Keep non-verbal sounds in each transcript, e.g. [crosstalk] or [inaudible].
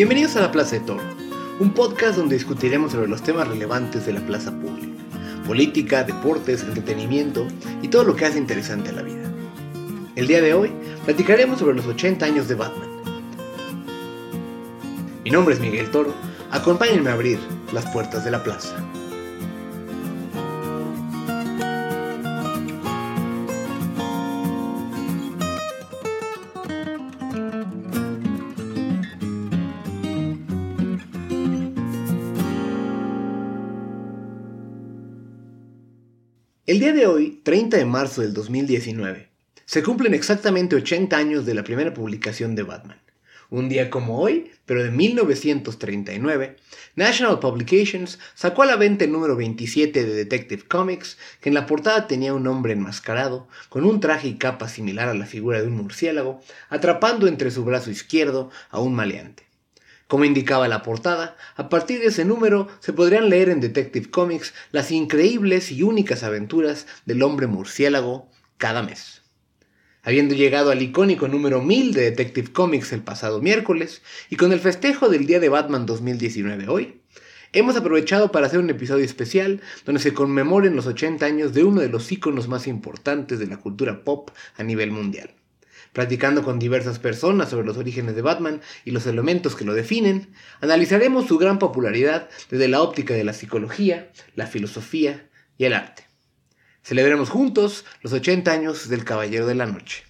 Bienvenidos a La Plaza de Toro, un podcast donde discutiremos sobre los temas relevantes de la plaza pública, política, deportes, entretenimiento y todo lo que hace interesante a la vida. El día de hoy platicaremos sobre los 80 años de Batman. Mi nombre es Miguel Toro, acompáñenme a abrir las puertas de la plaza. El día de hoy, 30 de marzo del 2019, se cumplen exactamente 80 años de la primera publicación de Batman. Un día como hoy, pero de 1939, National Publications sacó a la venta el número 27 de Detective Comics, que en la portada tenía un hombre enmascarado, con un traje y capa similar a la figura de un murciélago, atrapando entre su brazo izquierdo a un maleante. Como indicaba la portada, a partir de ese número se podrían leer en Detective Comics las increíbles y únicas aventuras del hombre murciélago cada mes. Habiendo llegado al icónico número 1000 de Detective Comics el pasado miércoles, y con el festejo del Día de Batman 2019 hoy, hemos aprovechado para hacer un episodio especial donde se conmemoren los 80 años de uno de los íconos más importantes de la cultura pop a nivel mundial. Platicando con diversas personas sobre los orígenes de Batman y los elementos que lo definen, analizaremos su gran popularidad desde la óptica de la psicología, la filosofía y el arte. Celebremos juntos los 80 años del Caballero de la Noche.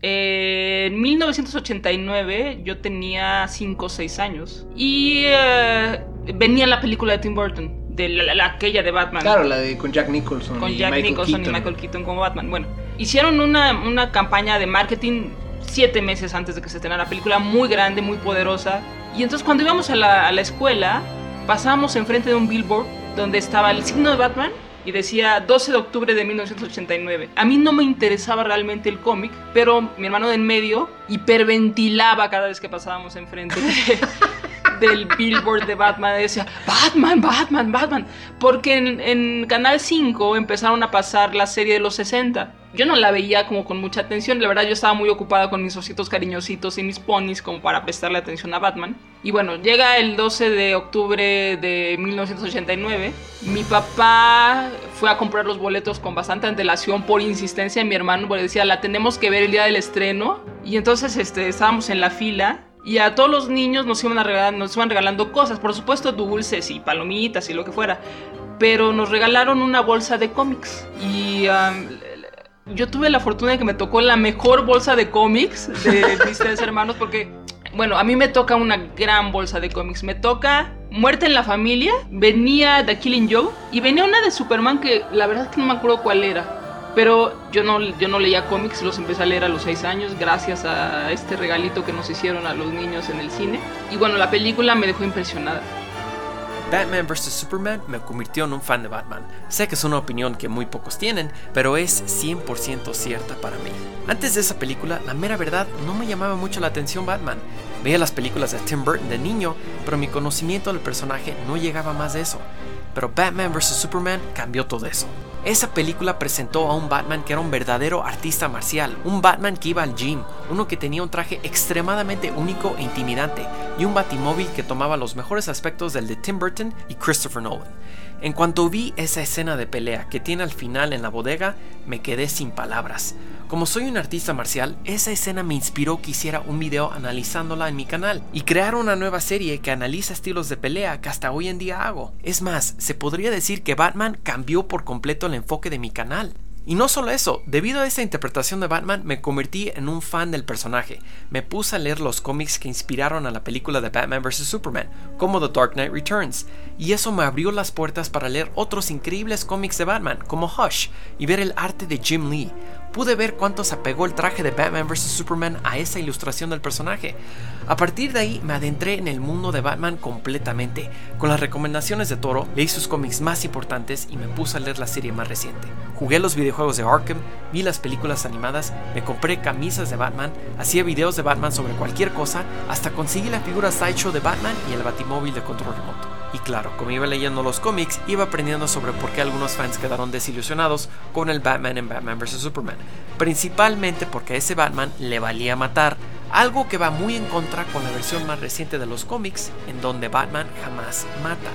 en 1989 yo tenía 5 o 6 años y eh, venía la película de Tim Burton, de la, aquella de Batman. Claro, la de con Jack Nicholson. Con y Jack Michael Nicholson Keaton. y Michael Keaton como Batman. Bueno, hicieron una, una campaña de marketing siete meses antes de que se estrenara la película, muy grande, muy poderosa. Y entonces cuando íbamos a la, a la escuela, pasábamos enfrente de un billboard donde estaba el signo de Batman y decía 12 de octubre de 1989. A mí no me interesaba realmente el cómic, pero mi hermano de en medio hiperventilaba cada vez que pasábamos enfrente de- [laughs] del billboard de Batman. Decía, Batman, Batman, Batman. Porque en, en Canal 5 empezaron a pasar la serie de los 60. Yo no la veía como con mucha atención, la verdad yo estaba muy ocupada con mis ositos cariñositos y mis ponis como para prestarle atención a Batman. Y bueno, llega el 12 de octubre de 1989. Mi papá fue a comprar los boletos con bastante antelación por insistencia de mi hermano, porque decía, la tenemos que ver el día del estreno. Y entonces este, estábamos en la fila y a todos los niños nos iban, a regalar, nos iban regalando cosas, por supuesto dulces y palomitas y lo que fuera. Pero nos regalaron una bolsa de cómics. Y yo tuve la fortuna de que me tocó la mejor bolsa de cómics de [laughs] mis tres hermanos porque, bueno, a mí me toca una gran bolsa de cómics. Me toca Muerte en la Familia, venía The Killing Joe y venía una de Superman que la verdad es que no me acuerdo cuál era. Pero yo no, yo no leía cómics, los empecé a leer a los 6 años gracias a este regalito que nos hicieron a los niños en el cine. Y bueno, la película me dejó impresionada. Batman vs. Superman me convirtió en un fan de Batman. Sé que es una opinión que muy pocos tienen, pero es 100% cierta para mí. Antes de esa película, la mera verdad, no me llamaba mucho la atención Batman. Veía las películas de Tim Burton de niño, pero mi conocimiento del personaje no llegaba más de eso. Pero Batman vs. Superman cambió todo eso. Esa película presentó a un Batman que era un verdadero artista marcial, un Batman que iba al gym, uno que tenía un traje extremadamente único e intimidante, y un batimóvil que tomaba los mejores aspectos del de Tim Burton y Christopher Nolan. En cuanto vi esa escena de pelea que tiene al final en la bodega, me quedé sin palabras. Como soy un artista marcial, esa escena me inspiró que hiciera un video analizándola en mi canal y crear una nueva serie que analiza estilos de pelea que hasta hoy en día hago. Es más, se podría decir que Batman cambió por completo el enfoque de mi canal. Y no solo eso, debido a esa interpretación de Batman me convertí en un fan del personaje. Me puse a leer los cómics que inspiraron a la película de Batman vs. Superman, como The Dark Knight Returns, y eso me abrió las puertas para leer otros increíbles cómics de Batman, como Hush, y ver el arte de Jim Lee. Pude ver cuánto se apegó el traje de Batman vs. Superman a esa ilustración del personaje. A partir de ahí me adentré en el mundo de Batman completamente. Con las recomendaciones de Toro, leí sus cómics más importantes y me puse a leer la serie más reciente. Jugué los videojuegos de Arkham, vi las películas animadas, me compré camisas de Batman, hacía videos de Batman sobre cualquier cosa, hasta conseguí la figura Sideshow de Batman y el batimóvil de control remoto. Y claro, como iba leyendo los cómics, iba aprendiendo sobre por qué algunos fans quedaron desilusionados con el Batman en Batman vs. Superman. Principalmente porque a ese Batman le valía matar, algo que va muy en contra con la versión más reciente de los cómics, en donde Batman jamás mata.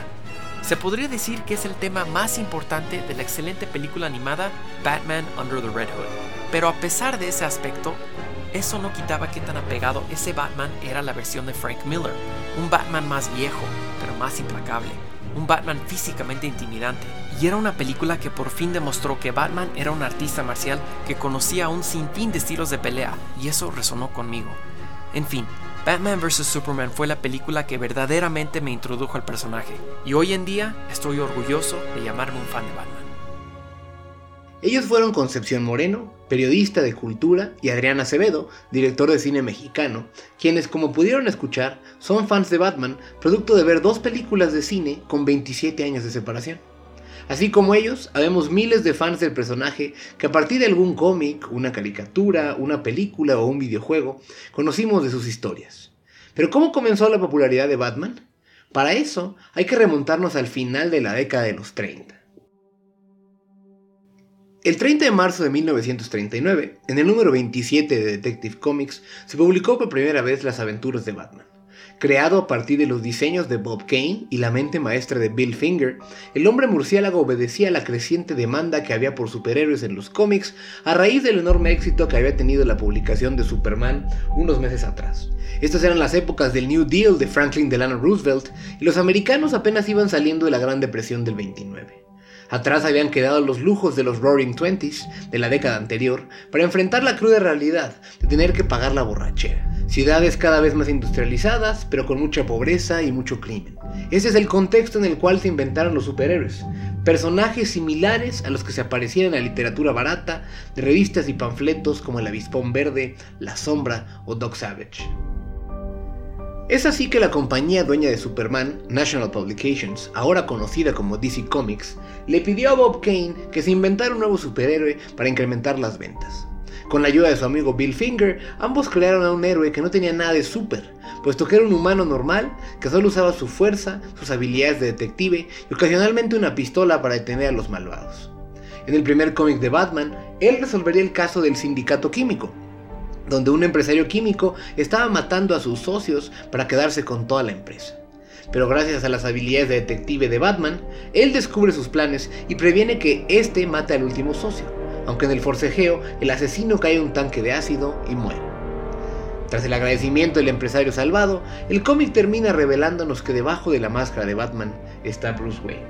Se podría decir que es el tema más importante de la excelente película animada Batman Under the Red Hood. Pero a pesar de ese aspecto, eso no quitaba que tan apegado ese Batman era la versión de Frank Miller, un Batman más viejo, pero más implacable, un Batman físicamente intimidante. Y era una película que por fin demostró que Batman era un artista marcial que conocía un sinfín de estilos de pelea, y eso resonó conmigo. En fin, Batman vs. Superman fue la película que verdaderamente me introdujo al personaje, y hoy en día estoy orgulloso de llamarme un fan de Batman. Ellos fueron Concepción Moreno, periodista de cultura, y Adrián Acevedo, director de cine mexicano, quienes, como pudieron escuchar, son fans de Batman, producto de ver dos películas de cine con 27 años de separación. Así como ellos, habemos miles de fans del personaje que a partir de algún cómic, una caricatura, una película o un videojuego, conocimos de sus historias. Pero ¿cómo comenzó la popularidad de Batman? Para eso hay que remontarnos al final de la década de los 30. El 30 de marzo de 1939, en el número 27 de Detective Comics, se publicó por primera vez las aventuras de Batman. Creado a partir de los diseños de Bob Kane y la mente maestra de Bill Finger, el hombre murciélago obedecía a la creciente demanda que había por superhéroes en los cómics a raíz del enorme éxito que había tenido la publicación de Superman unos meses atrás. Estas eran las épocas del New Deal de Franklin Delano Roosevelt y los americanos apenas iban saliendo de la Gran Depresión del 29. Atrás habían quedado los lujos de los Roaring Twenties de la década anterior para enfrentar la cruda realidad de tener que pagar la borrachera. Ciudades cada vez más industrializadas, pero con mucha pobreza y mucho crimen. Ese es el contexto en el cual se inventaron los superhéroes. Personajes similares a los que se aparecían en la literatura barata de revistas y panfletos como El Avispón Verde, La Sombra o Doc Savage. Es así que la compañía dueña de Superman, National Publications, ahora conocida como DC Comics, le pidió a Bob Kane que se inventara un nuevo superhéroe para incrementar las ventas. Con la ayuda de su amigo Bill Finger, ambos crearon a un héroe que no tenía nada de super, puesto que era un humano normal que solo usaba su fuerza, sus habilidades de detective y ocasionalmente una pistola para detener a los malvados. En el primer cómic de Batman, él resolvería el caso del sindicato químico, donde un empresario químico estaba matando a sus socios para quedarse con toda la empresa. Pero gracias a las habilidades de detective de Batman, él descubre sus planes y previene que éste mate al último socio, aunque en el forcejeo el asesino cae en un tanque de ácido y muere. Tras el agradecimiento del empresario salvado, el cómic termina revelándonos que debajo de la máscara de Batman está Bruce Wayne.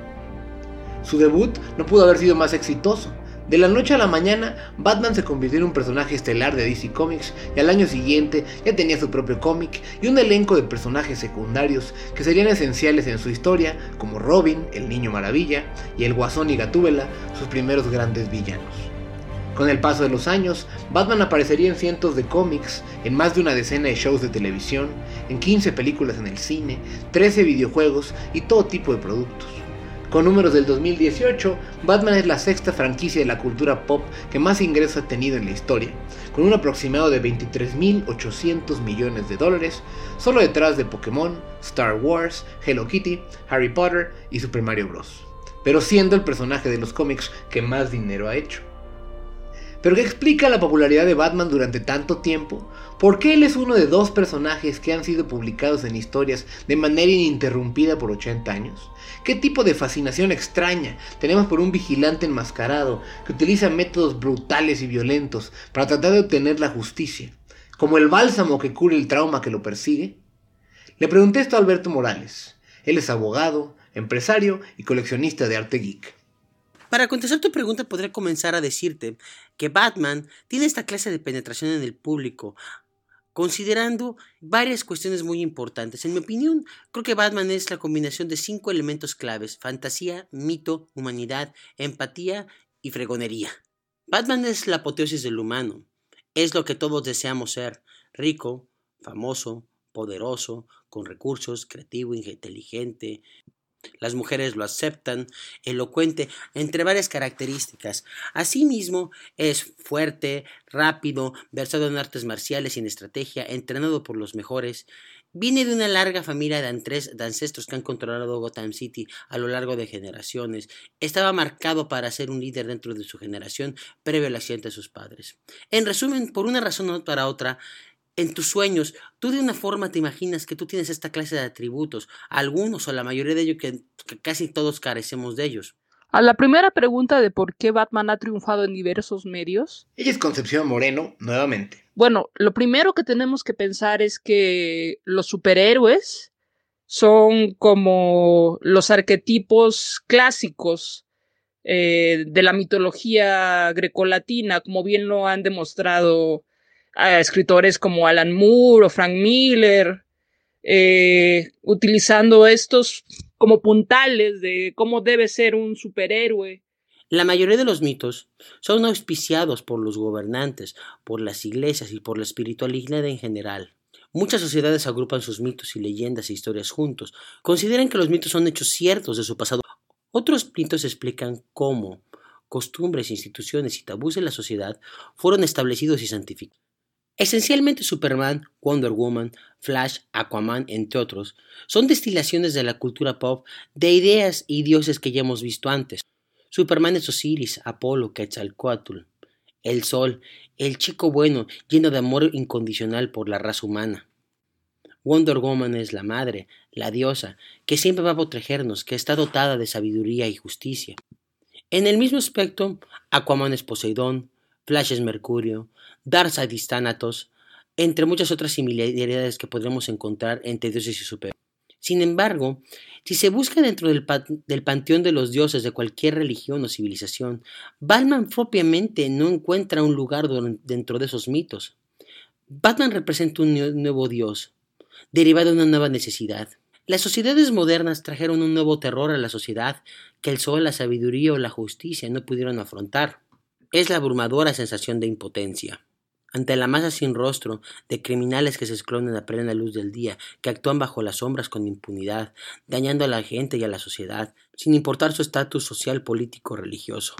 Su debut no pudo haber sido más exitoso, de la noche a la mañana, Batman se convirtió en un personaje estelar de DC Comics y al año siguiente ya tenía su propio cómic y un elenco de personajes secundarios que serían esenciales en su historia, como Robin, el Niño Maravilla, y el Guasón y Gatúbela, sus primeros grandes villanos. Con el paso de los años, Batman aparecería en cientos de cómics, en más de una decena de shows de televisión, en 15 películas en el cine, 13 videojuegos y todo tipo de productos. Con números del 2018, Batman es la sexta franquicia de la cultura pop que más ingresos ha tenido en la historia, con un aproximado de 23.800 millones de dólares, solo detrás de Pokémon, Star Wars, Hello Kitty, Harry Potter y Super Mario Bros. Pero siendo el personaje de los cómics que más dinero ha hecho. ¿Pero qué explica la popularidad de Batman durante tanto tiempo? ¿Por qué él es uno de dos personajes que han sido publicados en historias de manera ininterrumpida por 80 años? ¿Qué tipo de fascinación extraña tenemos por un vigilante enmascarado que utiliza métodos brutales y violentos para tratar de obtener la justicia? ¿Como el bálsamo que cura el trauma que lo persigue? Le pregunté esto a Alberto Morales. Él es abogado, empresario y coleccionista de arte geek. Para contestar tu pregunta podría comenzar a decirte que Batman tiene esta clase de penetración en el público, considerando varias cuestiones muy importantes. En mi opinión, creo que Batman es la combinación de cinco elementos claves, fantasía, mito, humanidad, empatía y fregonería. Batman es la apoteosis del humano, es lo que todos deseamos ser, rico, famoso, poderoso, con recursos, creativo, inteligente, las mujeres lo aceptan, elocuente, entre varias características. Asimismo, es fuerte, rápido, versado en artes marciales y en estrategia, entrenado por los mejores. Viene de una larga familia de, ancestros que han controlado Gotham City a lo largo de generaciones. Estaba marcado para ser un líder dentro de su generación previo al accidente de sus padres. En resumen, por una razón o para otra, en tus sueños, tú de una forma te imaginas que tú tienes esta clase de atributos, algunos o la mayoría de ellos que, casi todos carecemos de ellos. A la primera pregunta de por qué Batman ha triunfado en diversos medios. Ella es Concepción Moreno, nuevamente. Bueno, lo primero que tenemos que pensar es que los superhéroes son como los arquetipos clásicos eh, de la mitología grecolatina, como bien lo han demostrado a escritores como Alan Moore o Frank Miller, eh, utilizando estos como puntales de cómo debe ser un superhéroe. La mayoría de los mitos son auspiciados por los gobernantes, por las iglesias y por la espiritualidad en general. Muchas sociedades agrupan sus mitos y leyendas e historias juntos. Consideran que los mitos son hechos ciertos de su pasado. Otros mitos explican cómo costumbres, instituciones y tabús de la sociedad fueron establecidos y santificados. Esencialmente Superman, Wonder Woman, Flash, Aquaman, entre otros, son destilaciones de la cultura pop de ideas y dioses que ya hemos visto antes. Superman es Osiris, Apolo, Quetzalcoatl, el Sol, el chico bueno, lleno de amor incondicional por la raza humana. Wonder Woman es la madre, la diosa, que siempre va a protegernos, que está dotada de sabiduría y justicia. En el mismo aspecto, Aquaman es Poseidón, Flash es Mercurio, Darkseid y Thanatos, entre muchas otras similaridades que podremos encontrar entre dioses y superhéroes. Sin embargo, si se busca dentro del, del, panteón de los dioses de cualquier religión o civilización, Batman propiamente no encuentra un lugar dentro de esos mitos. Batman representa un nuevo dios, derivado de una nueva necesidad. Las sociedades modernas trajeron un nuevo terror a la sociedad que el sol, la sabiduría o la justicia no pudieron afrontar es la abrumadora sensación de impotencia. Ante la masa sin rostro de criminales que se esconden a plena luz del día, que actúan bajo las sombras con impunidad, dañando a la gente y a la sociedad, sin importar su estatus social, político o religioso.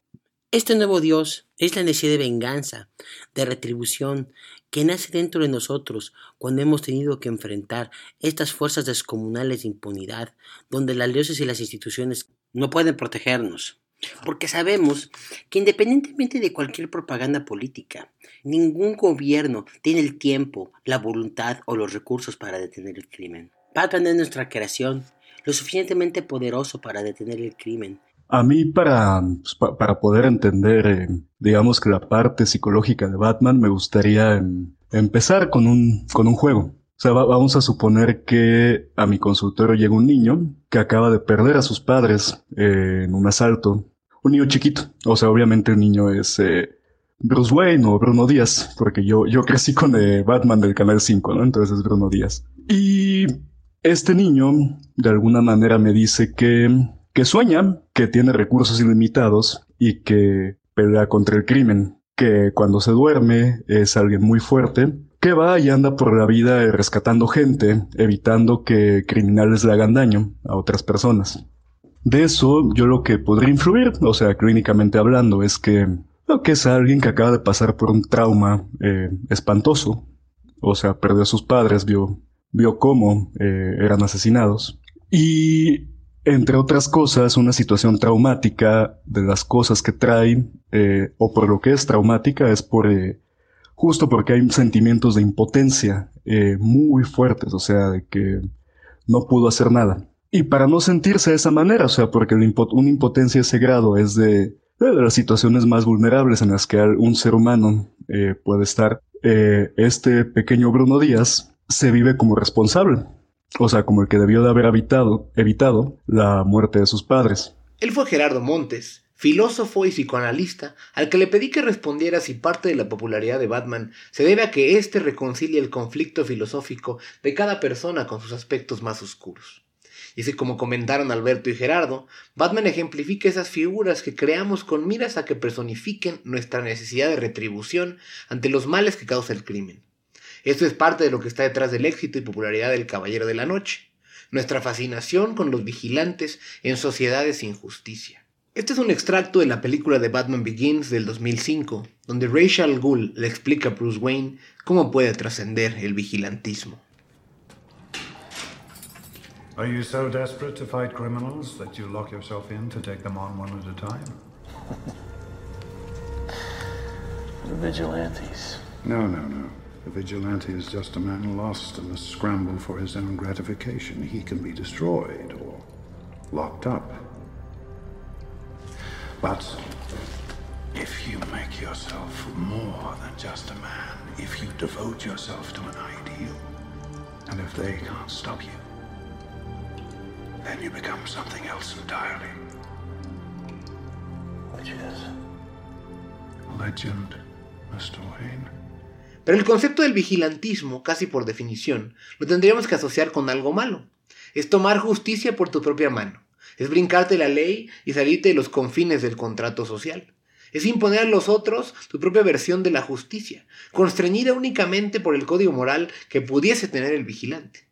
Este nuevo Dios es la necesidad de venganza, de retribución, que nace dentro de nosotros cuando hemos tenido que enfrentar estas fuerzas descomunales de impunidad, donde las dioses y las instituciones no pueden protegernos. Porque sabemos que independientemente de cualquier propaganda política, ningún gobierno tiene el tiempo, la voluntad o los recursos para detener el crimen. Batman es nuestra creación, lo suficientemente poderoso para detener el crimen. A mí para, pues, para poder entender, eh, digamos que la parte psicológica de Batman, me gustaría em, empezar con un, con un juego. O sea, vamos a suponer que a mi consultorio llega un niño que acaba de perder a sus padres eh, en un asalto. Un niño chiquito. O sea, obviamente el niño es eh, Bruce Wayne o Bruno Díaz, porque yo, yo crecí con eh, Batman del Canal 5, ¿no? Entonces es Bruno Díaz. Y este niño, de alguna manera, me dice que, que sueña, que tiene recursos ilimitados y que pelea contra el crimen, que cuando se duerme es alguien muy fuerte que va y anda por la vida rescatando gente, evitando que criminales le hagan daño a otras personas. De eso yo lo que podría influir, o sea, clínicamente hablando, es que, que es alguien que acaba de pasar por un trauma eh, espantoso. O sea, perdió a sus padres, vio, vio cómo eh, eran asesinados. Y, entre otras cosas, una situación traumática de las cosas que trae, eh, o por lo que es traumática, es por justo porque hay sentimientos de impotencia eh, muy fuertes, o sea, de que no pudo hacer nada. Y para no sentirse de esa manera, o sea, porque una impotencia de ese grado es de, las situaciones más vulnerables en las que un ser humano eh, puede estar, eh, este pequeño Bruno Díaz se vive como responsable, o sea, como el que debió de haber evitado la muerte de sus padres. Él fue Gerardo Montes, filósofo y psicoanalista, al que le pedí que respondiera si parte de la popularidad de Batman se debe a que éste reconcilia el conflicto filosófico de cada persona con sus aspectos más oscuros. Y si como comentaron Alberto y Gerardo, Batman ejemplifica esas figuras que creamos con miras a que personifiquen nuestra necesidad de retribución ante los males que causa el crimen. Esto es parte de lo que está detrás del éxito y popularidad del Caballero de la Noche, nuestra fascinación con los vigilantes en sociedades sin justicia. Este es un extracto de la película de Batman Begins del 2005, donde Rachel Ghul le explica a Bruce Wayne cómo puede trascender el vigilantismo. Are you so desperate to fight criminals that you lock yourself in to take them on one at a time? The vigilantes. No, no, no. The vigilante is just a man lost in the scramble for his own gratification. He can be destroyed or locked up. But if you make yourself more than just a man, if you devote yourself to an ideal, and if they can't stop you, then you become something else entirely. Which is? Legend, Mr. Wayne. Pero el concepto del vigilantismo, casi por definición, lo tendríamos que asociar con algo malo. Es tomar justicia por tu propia mano. Es brincarte la ley y salirte de los confines del contrato social. Es imponer a los otros tu propia versión de la justicia, constreñida únicamente por el código moral que pudiese tener el vigilante.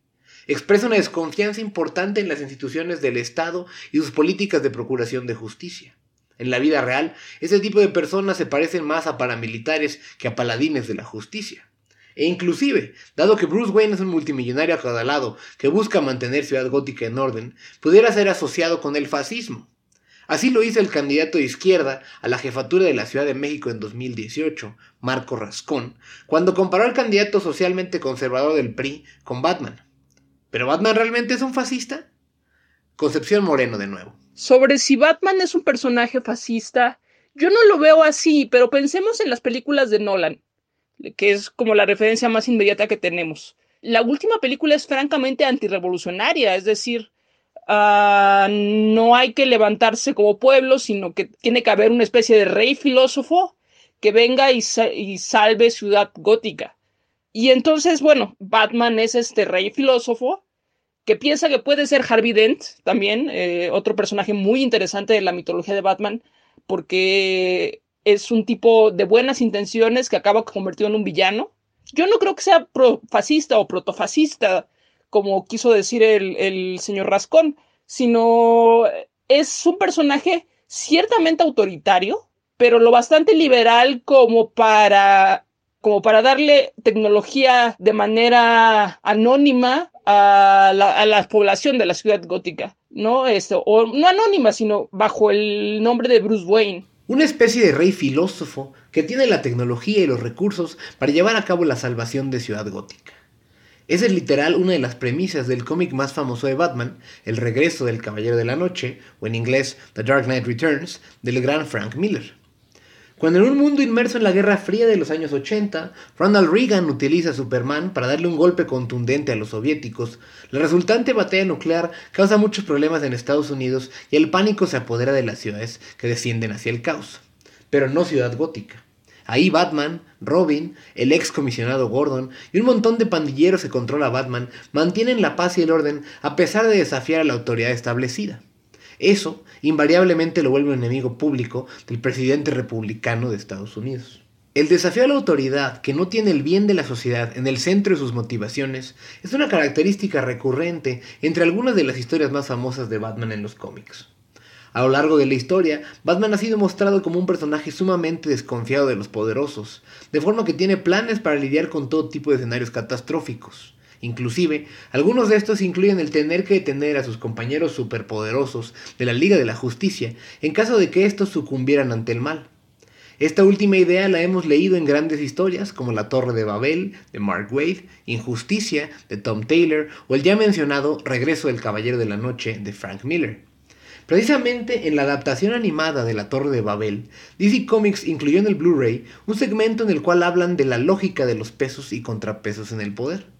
Expresa una desconfianza importante en las instituciones del Estado y sus políticas de procuración de justicia. En la vida real, ese tipo de personas se parecen más a paramilitares que a paladines de la justicia. E inclusive, dado que Bruce Wayne es un multimillonario acadalado que busca mantener Ciudad Gótica en orden, pudiera ser asociado con el fascismo. Así lo hizo el candidato de izquierda a la jefatura de la Ciudad de México en 2018, Marco Rascón, cuando comparó al candidato socialmente conservador del PRI con Batman. ¿Pero Batman realmente es un fascista? Concepción Moreno de nuevo. Sobre si Batman es un personaje fascista, yo no lo veo así, pero pensemos en las películas de Nolan, que es como la referencia más inmediata que tenemos. La última película es francamente antirrevolucionaria, es decir, uh, no hay que levantarse como pueblo, sino que tiene que haber una especie de rey filósofo que venga y salve Ciudad Gótica. Y entonces, bueno, Batman es este rey filósofo que piensa que puede ser Harvey Dent también, eh, otro personaje muy interesante de la mitología de Batman, porque es un tipo de buenas intenciones que acaba convertido en un villano. Yo no creo que sea fascista o protofascista, como quiso decir el, el señor Rascón, sino es un personaje ciertamente autoritario, pero lo bastante liberal como para como para darle tecnología de manera anónima a la, a la, población de la ciudad gótica, ¿no? Esto, o no anónima, sino bajo el nombre de Bruce Wayne. Una especie de rey filósofo que tiene la tecnología y los recursos para llevar a cabo la salvación de Ciudad Gótica. Esa es literal una de las premisas del cómic más famoso de Batman, El regreso del Caballero de la Noche, o en inglés The Dark Knight Returns, del gran Frank Miller. Cuando en un mundo inmerso en la Guerra Fría de los años 80, Ronald Reagan utiliza a Superman para darle un golpe contundente a los soviéticos, la resultante batalla nuclear causa muchos problemas en Estados Unidos y el pánico se apodera de las ciudades que descienden hacia el caos. Pero no Ciudad Gótica. Ahí Batman, Robin, el ex comisionado Gordon y un montón de pandilleros que controla Batman mantienen la paz y el orden a pesar de desafiar a la autoridad establecida. Eso invariablemente lo vuelve un enemigo público del presidente republicano de Estados Unidos. El desafío a la autoridad, que no tiene el bien de la sociedad en el centro de sus motivaciones, es una característica recurrente entre algunas de las historias más famosas de Batman en los cómics. A lo largo de la historia, Batman ha sido mostrado como un personaje sumamente desconfiado de los poderosos, de forma que tiene planes para lidiar con todo tipo de escenarios catastróficos. Inclusive, algunos de estos incluyen el tener que detener a sus compañeros superpoderosos de la Liga de la Justicia en caso de que estos sucumbieran ante el mal. Esta última idea la hemos leído en grandes historias como La Torre de Babel de Mark Waid, Injusticia de Tom Taylor o el ya mencionado Regreso del Caballero de la Noche de Frank Miller. Precisamente en la adaptación animada de La Torre de Babel, DC Comics incluyó en el Blu-ray un segmento en el cual hablan de la lógica de los pesos y contrapesos en el poder.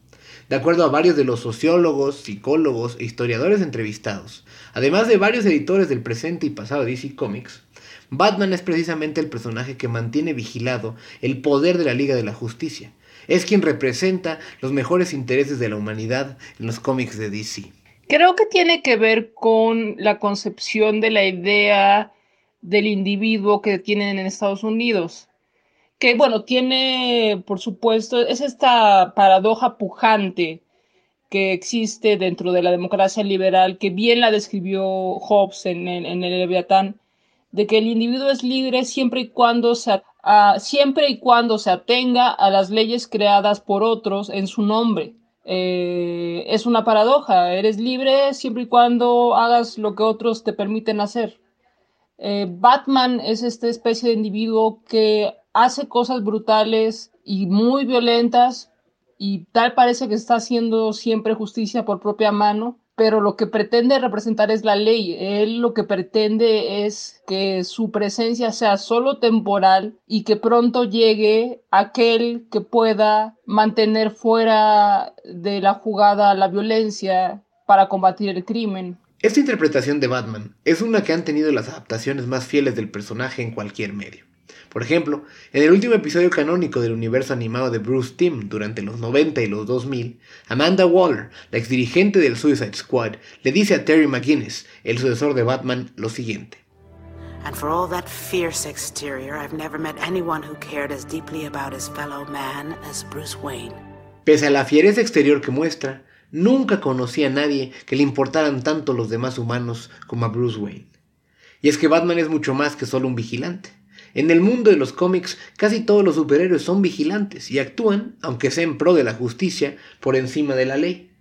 De acuerdo a varios de los sociólogos, psicólogos e historiadores entrevistados, además de varios editores del presente y pasado de DC Comics, Batman es precisamente el personaje que mantiene vigilado el poder de la Liga de la Justicia. Es quien representa los mejores intereses de la humanidad en los cómics de DC. Creo que tiene que ver con la concepción de la idea del individuo que tienen en Estados Unidos. Que bueno, tiene, por supuesto, es esta paradoja pujante que existe dentro de la democracia liberal, que bien la describió Hobbes en en el Leviatán, de que el individuo es libre siempre y cuando se, siempre y cuando se atenga a las leyes creadas por otros en su nombre. Eh, es una paradoja, eres libre siempre y cuando hagas lo que otros te permiten hacer. Eh, Batman es esta especie de individuo que hace cosas brutales y muy violentas y tal parece que está haciendo siempre justicia por propia mano, pero lo que pretende representar es la ley. Él lo que pretende es que su presencia sea solo temporal y que pronto llegue aquel que pueda mantener fuera de la jugada la violencia para combatir el crimen. Esta interpretación de Batman es una que han tenido las adaptaciones más fieles del personaje en cualquier medio. Por ejemplo, en el último episodio canónico del universo animado de Bruce Timm durante los 90 y los 2000, Amanda Waller, la exdirigente del Suicide Squad, le dice a Terry McGuinness, el sucesor de Batman, lo siguiente. And for all that fierce exterior, I've never met anyone who cared as deeply about his fellow man as Bruce Wayne. Pese a la fiereza exterior que muestra, nunca conocí a nadie que le importaran tanto los demás humanos como a Bruce Wayne. Y es que Batman es mucho más que solo un vigilante. En el mundo de los cómics, casi todos los superhéroes son vigilantes y actúan, aunque sea en pro de la justicia, por encima de la ley.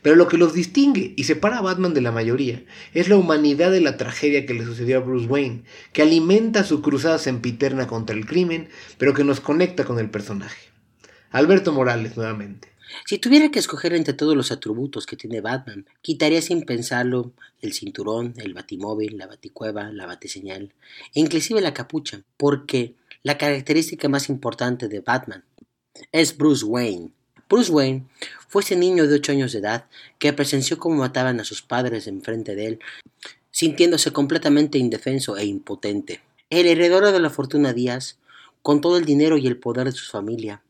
Pero lo que los distingue y separa a Batman de la mayoría es la humanidad de la tragedia que le sucedió a Bruce Wayne, que alimenta su cruzada sempiterna contra el crimen, pero que nos conecta con el personaje. Alberto Morales nuevamente. Si tuviera que escoger entre todos los atributos que tiene Batman, quitaría sin pensarlo el cinturón, el batimóvil, la baticueva, la batiseñal e inclusive la capucha, porque la característica más importante de Batman es Bruce Wayne. Bruce Wayne fue ese niño de 8 años de edad que presenció cómo mataban a sus padres enfrente de él, sintiéndose completamente indefenso e impotente. El heredero de la fortuna Díaz, con todo el dinero y el poder de su familia,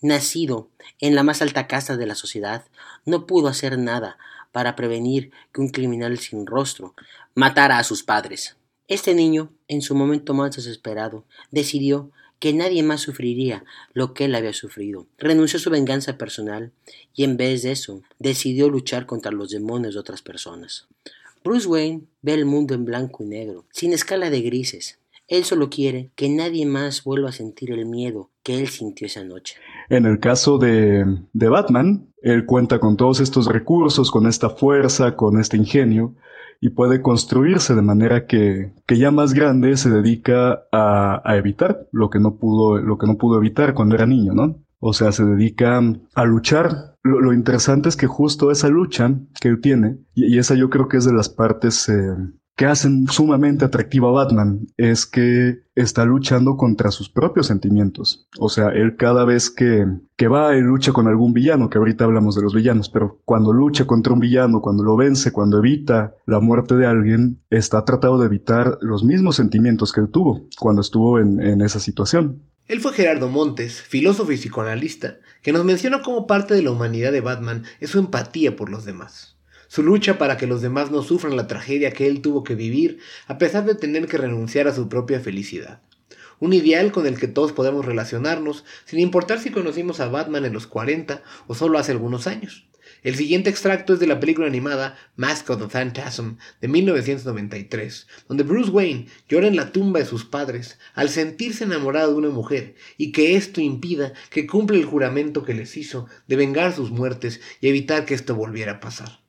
nacido en la más alta casa de la sociedad, no pudo hacer nada para prevenir que un criminal sin rostro matara a sus padres. Este niño, en su momento más desesperado, decidió que nadie más sufriría lo que él había sufrido. Renunció a su venganza personal y en vez de eso decidió luchar contra los demonios de otras personas. Bruce Wayne ve el mundo en blanco y negro, sin escala de grises. Él solo quiere que nadie más vuelva a sentir el miedo que él sintió esa noche. En el caso de, de Batman, él cuenta con todos estos recursos, con esta fuerza, con este ingenio, y puede construirse de manera que, que ya más grande se dedica a, a, evitar lo que no pudo, lo que no pudo evitar cuando era niño, ¿no? O sea, se dedica a luchar. Lo, lo interesante es que justo esa lucha que él tiene, y, esa yo creo que es de las partes eh, que hacen sumamente atractiva a Batman es que está luchando contra sus propios sentimientos. O sea, él cada vez que, que va y lucha con algún villano, que ahorita hablamos de los villanos, pero cuando lucha contra un villano, cuando lo vence, cuando evita la muerte de alguien, está tratado de evitar los mismos sentimientos que él tuvo cuando estuvo en, en esa situación. Él fue Gerardo Montes, filósofo y psicoanalista, que nos menciona cómo parte de la humanidad de Batman es su empatía por los demás su lucha para que los demás no sufran la tragedia que él tuvo que vivir a pesar de tener que renunciar a su propia felicidad. Un ideal con el que todos podemos relacionarnos, sin importar si conocimos a Batman en los 40 o solo hace algunos años. El siguiente extracto es de la película animada Mask of the Phantasm de 1993, donde Bruce Wayne llora en la tumba de sus padres al sentirse enamorado de una mujer y que esto impida que cumpla el juramento que les hizo de vengar sus muertes y evitar que esto volviera a pasar.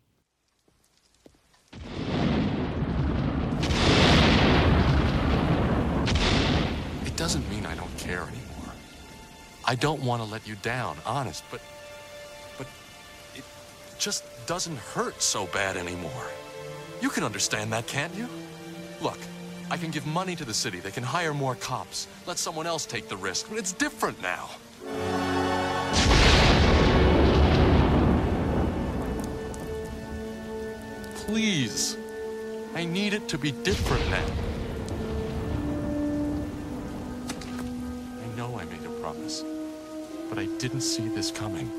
Care anymore. I don't want to let you down, honest, but but it just doesn't hurt so bad anymore. You can understand that, can't you? Look, I can give money to the city. They can hire more cops. Let someone else take the risk. But it's different now. Please. I need it to be different now. But I didn't see this coming.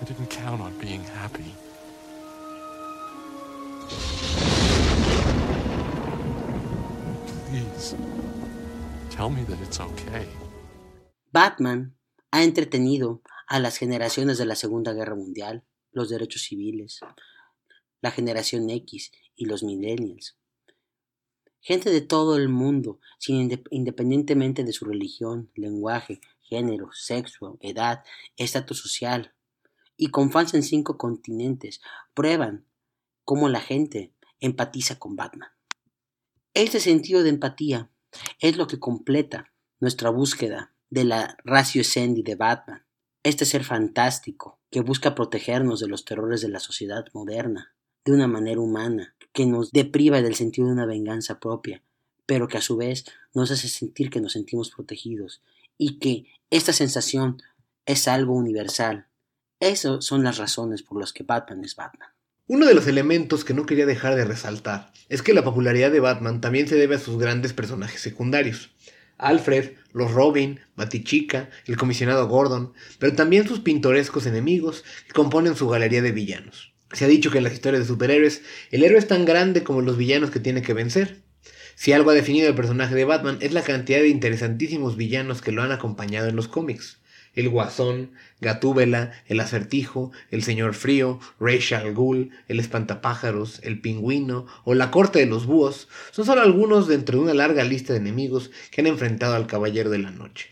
I didn't count on being happy. Please, tell me that it's okay. Batman ha entretenido a las generaciones de la Segunda Guerra Mundial, los derechos civiles, la generación X y los millennials. Gente de todo el mundo, sin independientemente de su religión, lenguaje, género, sexo, edad, estatus social, y con fans en cinco continentes, prueban cómo la gente empatiza con Batman. Este sentido de empatía es lo que completa nuestra búsqueda de la ratio essendi de Batman. Este ser fantástico que busca protegernos de los terrores de la sociedad moderna, de una manera humana, que nos depriva del sentido de una venganza propia, pero que a su vez nos hace sentir que nos sentimos protegidos y que esta sensación es algo universal. Esas son las razones por las que Batman es Batman. Uno de los elementos que no quería dejar de resaltar es que la popularidad de Batman también se debe a sus grandes personajes secundarios. Alfred, los Robin, Batichica, el comisionado Gordon, pero también sus pintorescos enemigos que componen su galería de villanos. Se ha dicho que en las historias de superhéroes el héroe es tan grande como los villanos que tiene que vencer. Si algo ha definido el personaje de Batman es la cantidad de interesantísimos villanos que lo han acompañado en los cómics el Guasón, Gatúbela, el Acertijo, el Señor Frío, Rachel al Ghul, el Espantapájaros, el Pingüino o la Corte de los Búhos son solo algunos dentro de una larga lista de enemigos que han enfrentado al Caballero de la Noche.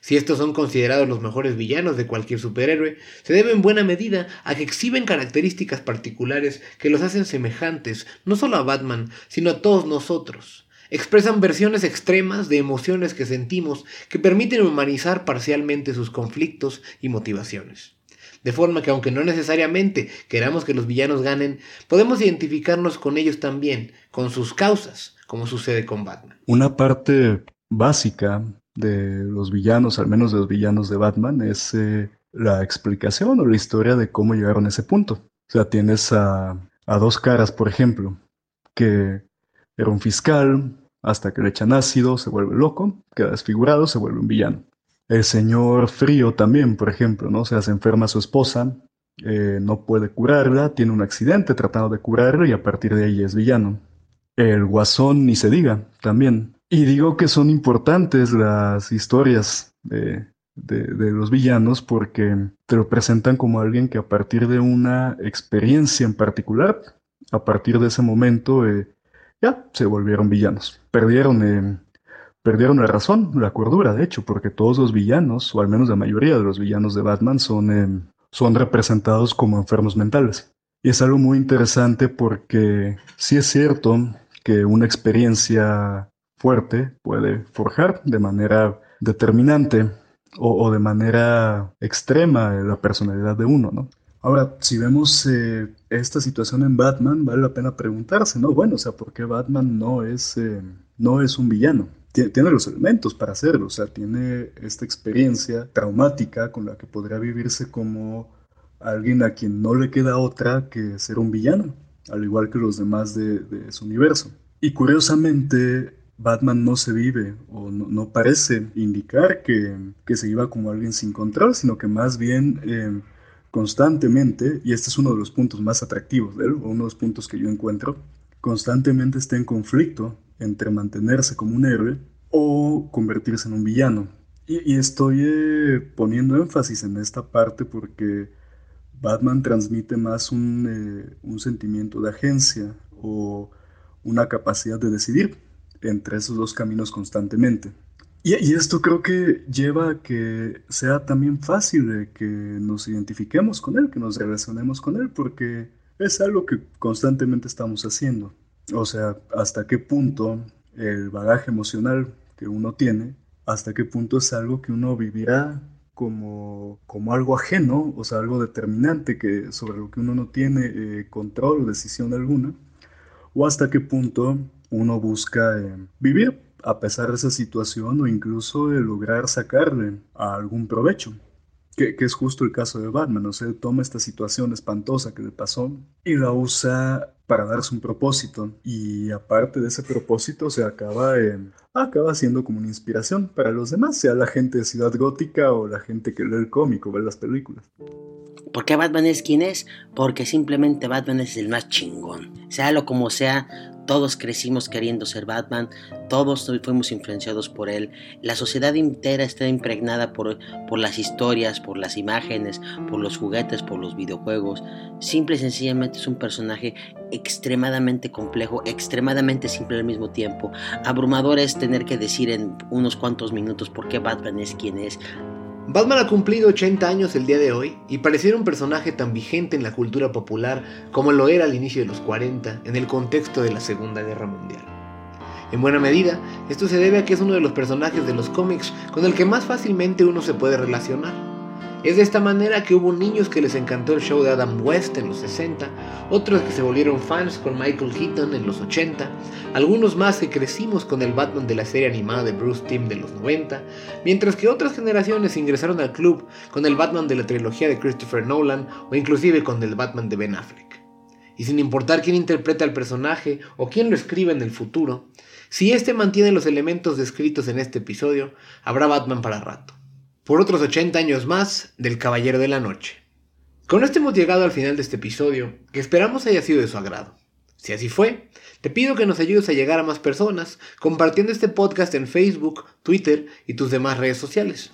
Si estos son considerados los mejores villanos de cualquier superhéroe, se debe en buena medida a que exhiben características particulares que los hacen semejantes no solo a Batman, sino a todos nosotros expresan versiones extremas de emociones que sentimos que permiten humanizar parcialmente sus conflictos y motivaciones. De forma que aunque no necesariamente queramos que los villanos ganen, podemos identificarnos con ellos también, con sus causas, como sucede con Batman. Una parte básica de los villanos, al menos de los villanos de Batman, es eh, la explicación o la historia de cómo llegaron a ese punto. O sea, tienes a, a dos caras, por ejemplo, que era un fiscal, hasta que le echan ácido, se vuelve loco, queda desfigurado, se vuelve un villano. El señor Frío también, por ejemplo, ¿no? O sea, se enferma su esposa, eh, no puede curarla, tiene un accidente tratando de curarla y a partir de ahí es villano. El guasón ni se diga, también. Y digo que son importantes las historias de, de, los villanos porque te lo presentan como alguien que a partir de una experiencia en particular, a partir de ese momento, eh, ya se volvieron villanos. Perdieron, eh, perdieron la razón, la cordura, de hecho, porque todos los villanos, o al menos la mayoría de los villanos de Batman, son, eh, son representados como enfermos mentales. Y es algo muy interesante porque sí es cierto que una experiencia fuerte puede forjar de manera determinante o, o de manera extrema la personalidad de uno, ¿no? Ahora, si vemos eh, esta situación en Batman, vale la pena preguntarse, ¿no? Bueno, o sea, ¿por qué Batman no es, eh, no es un villano? Tiene, los elementos para hacerlo, o sea, tiene esta experiencia traumática con la que podría vivirse como alguien a quien no le queda otra que ser un villano, al igual que los demás de, su universo. Y curiosamente, Batman no se vive o no, parece indicar que, que, se iba como alguien sin control, sino que más bien... Eh, constantemente, y este es uno de los puntos más atractivos de él, o uno de los puntos que yo encuentro, constantemente está en conflicto entre mantenerse como un héroe o convertirse en un villano. Y, estoy eh, poniendo énfasis en esta parte porque Batman transmite más eh, un sentimiento de agencia o una capacidad de decidir entre esos dos caminos constantemente. Y, esto creo que lleva a que sea también fácil que nos identifiquemos con él, que nos relacionemos con él, porque es algo que constantemente estamos haciendo. O sea, hasta qué punto el bagaje emocional que uno tiene, hasta qué punto es algo que uno vivirá como, como algo ajeno, o sea, algo determinante que, sobre lo que uno no tiene eh, control o decisión alguna, o hasta qué punto uno busca eh, vivir a pesar de esa situación o incluso de lograr sacarle a algún provecho. Que, es justo el caso de Batman, o sea, toma esta situación espantosa que le pasó y la usa para darse un propósito y aparte de ese propósito se acaba, acaba siendo como una inspiración para los demás, sea la gente de Ciudad Gótica o la gente que lee el cómic o ve las películas. ¿Por qué Batman es quien es? Porque simplemente Batman es el más chingón. Sea lo como sea, todos crecimos queriendo ser Batman, todos fuimos influenciados por él, la sociedad entera está impregnada por, por las historias, por las imágenes, por los juguetes, por los videojuegos. Simple y sencillamente es un personaje extremadamente complejo, extremadamente simple al mismo tiempo. Abrumador es tener que decir en unos cuantos minutos por qué Batman es quien es. Batman ha cumplido 80 años el día de hoy y pareciera un personaje tan vigente en la cultura popular como lo era al inicio de los 40 en el contexto de la Segunda Guerra Mundial. En buena medida, esto se debe a que es uno de los personajes de los cómics con el que más fácilmente uno se puede relacionar. Es de esta manera que hubo niños que les encantó el show de Adam West en los 60, otros que se volvieron fans con Michael Keaton en los 80, algunos más que crecimos con el Batman de la serie animada de Bruce Timm de los 90, mientras que otras generaciones ingresaron al club con el Batman de la trilogía de Christopher Nolan o inclusive con el Batman de Ben Affleck. Y sin importar quién interpreta al personaje o quién lo escribe en el futuro, si este mantiene los elementos descritos en este episodio, habrá Batman para rato por otros 80 años más del Caballero de la Noche. Con esto hemos llegado al final de este episodio, que esperamos haya sido de su agrado. Si así fue, te pido que nos ayudes a llegar a más personas compartiendo este podcast en Facebook, Twitter y tus demás redes sociales.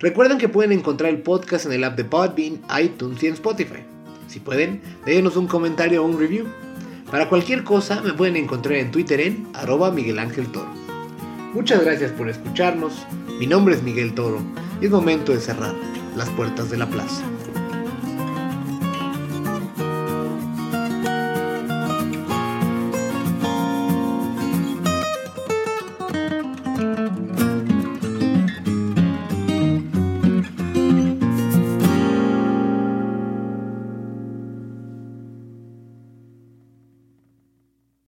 Recuerden que pueden encontrar el podcast en el app de Podbean, iTunes y en Spotify. Si pueden, déjenos un comentario o un review. Para cualquier cosa me pueden encontrar en Twitter en arroba Miguel Ángel Toro. Muchas gracias por escucharnos. Mi nombre es Miguel Toro y es momento de cerrar las puertas de la plaza.